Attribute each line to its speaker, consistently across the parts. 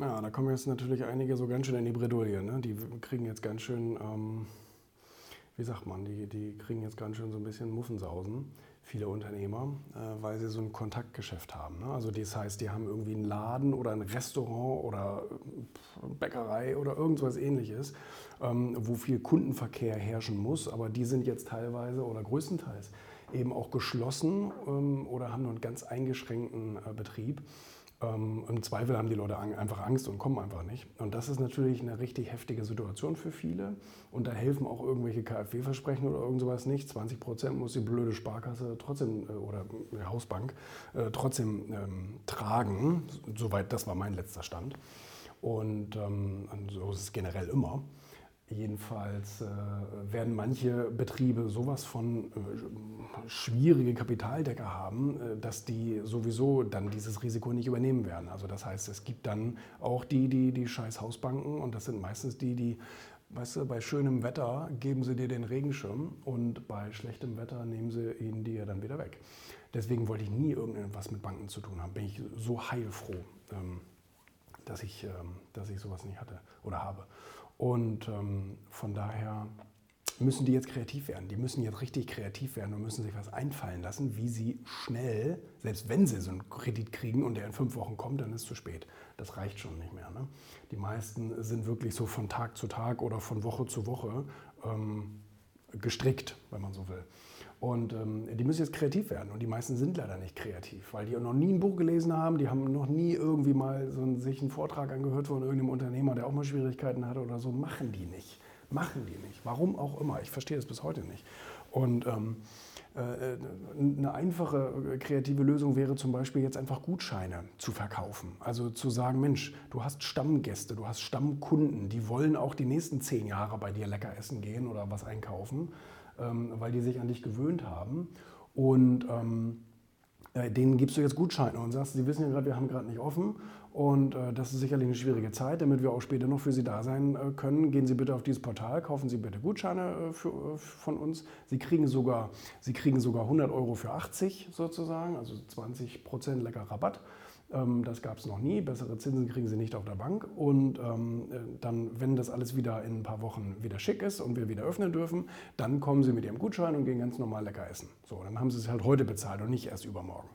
Speaker 1: Ja, da kommen jetzt natürlich einige so ganz schön in die Bredouille. Ne? Die kriegen jetzt ganz schön, ähm, wie sagt man, die, die kriegen jetzt ganz schön so ein bisschen Muffensausen, viele Unternehmer, äh, weil sie so ein Kontaktgeschäft haben. Ne? Also das heißt, die haben irgendwie einen Laden oder ein Restaurant oder Bäckerei oder irgendwas ähnliches, ähm, wo viel Kundenverkehr herrschen muss, aber die sind jetzt teilweise oder größtenteils eben auch geschlossen ähm, oder haben nur einen ganz eingeschränkten äh, Betrieb. Ähm, Im Zweifel haben die Leute einfach Angst und kommen einfach nicht. Und das ist natürlich eine richtig heftige Situation für viele. Und da helfen auch irgendwelche KfW-Versprechen oder irgend sowas nicht. 20 Prozent muss die blöde Sparkasse trotzdem äh, oder die Hausbank äh, trotzdem ähm, tragen. Soweit, das war mein letzter Stand. Und ähm, so ist es generell immer. Jedenfalls äh, werden manche Betriebe sowas von äh, schwierige Kapitaldecker haben, äh, dass die sowieso dann dieses Risiko nicht übernehmen werden. Also das heißt, es gibt dann auch die, die, die scheiß Hausbanken und das sind meistens die, die, weißt du, bei schönem Wetter geben sie dir den Regenschirm und bei schlechtem Wetter nehmen sie ihn dir dann wieder weg. Deswegen wollte ich nie irgendetwas mit Banken zu tun haben. Bin ich so heilfroh, ähm, dass, ich, ähm, dass ich sowas nicht hatte oder habe. Und ähm, von daher müssen die jetzt kreativ werden. Die müssen jetzt richtig kreativ werden und müssen sich was einfallen lassen, wie sie schnell, selbst wenn sie so einen Kredit kriegen und der in fünf Wochen kommt, dann ist es zu spät. Das reicht schon nicht mehr. Ne? Die meisten sind wirklich so von Tag zu Tag oder von Woche zu Woche ähm, gestrickt, wenn man so will. Und ähm, die müssen jetzt kreativ werden. Und die meisten sind leider nicht kreativ, weil die noch nie ein Buch gelesen haben, die haben noch nie irgendwie mal so einen, sich einen Vortrag angehört von irgendeinem Unternehmer, der auch mal Schwierigkeiten hatte oder so. Machen die nicht. Machen die nicht. Warum auch immer. Ich verstehe das bis heute nicht. Und ähm, äh, eine einfache äh, kreative Lösung wäre zum Beispiel jetzt einfach Gutscheine zu verkaufen. Also zu sagen, Mensch, du hast Stammgäste, du hast Stammkunden, die wollen auch die nächsten zehn Jahre bei dir lecker essen gehen oder was einkaufen ähm, weil die sich an dich gewöhnt haben. Und ähm, äh, denen gibst du jetzt Gutscheine und sagst, sie wissen ja gerade, wir haben gerade nicht offen und äh, das ist sicherlich eine schwierige Zeit, damit wir auch später noch für Sie da sein äh, können. Gehen Sie bitte auf dieses Portal, kaufen Sie bitte Gutscheine äh, für, äh, von uns. Sie kriegen, sogar, Sie kriegen sogar 100 Euro für 80 sozusagen, also 20 Prozent lecker Rabatt. Ähm, das gab es noch nie. Bessere Zinsen kriegen sie nicht auf der Bank. Und ähm, äh, dann, wenn das alles wieder in ein paar Wochen wieder schick ist und wir wieder öffnen dürfen, dann kommen sie mit ihrem Gutschein und gehen ganz normal lecker essen. So, dann haben sie es halt heute bezahlt und nicht erst übermorgen.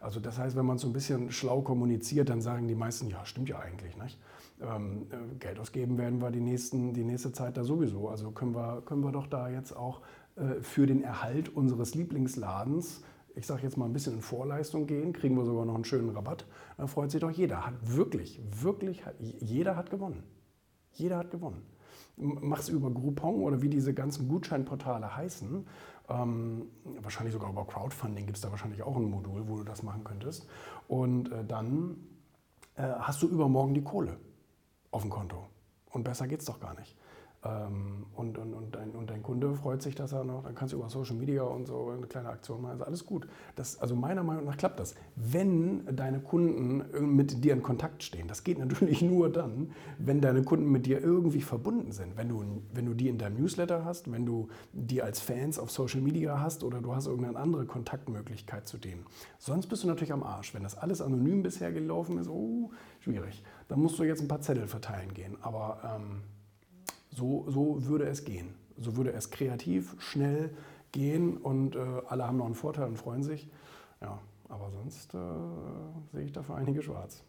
Speaker 1: Also das heißt, wenn man so ein bisschen schlau kommuniziert, dann sagen die meisten, ja, stimmt ja eigentlich, nicht? Ähm, äh, Geld ausgeben werden wir die, nächsten, die nächste Zeit da sowieso. Also können wir, können wir doch da jetzt auch äh, für den Erhalt unseres Lieblingsladens ich sage jetzt mal ein bisschen in Vorleistung gehen, kriegen wir sogar noch einen schönen Rabatt. Da freut sich doch jeder. Hat wirklich, wirklich, jeder hat gewonnen. Jeder hat gewonnen. Mach es über Groupon oder wie diese ganzen Gutscheinportale heißen. Ähm, wahrscheinlich sogar über Crowdfunding gibt es da wahrscheinlich auch ein Modul, wo du das machen könntest. Und äh, dann äh, hast du übermorgen die Kohle auf dem Konto. Und besser geht es doch gar nicht. Ähm, und, und, und, dein, und dein Kunde freut sich, dass er noch, dann kannst du über Social Media und so eine kleine Aktion machen, also alles gut. Das, also meiner Meinung nach klappt das. Wenn deine Kunden mit dir in Kontakt stehen, das geht natürlich nur dann, wenn deine Kunden mit dir irgendwie verbunden sind. Wenn du, wenn du die in deinem Newsletter hast, wenn du die als Fans auf Social Media hast oder du hast irgendeine andere Kontaktmöglichkeit zu denen. Sonst bist du natürlich am Arsch. Wenn das alles anonym bisher gelaufen ist, oh, schwierig. Dann musst du jetzt ein paar Zettel verteilen gehen. Aber ähm, so, so würde es gehen. So würde es kreativ, schnell gehen und äh, alle haben noch einen Vorteil und freuen sich. Ja, aber sonst äh, sehe ich dafür einige schwarz.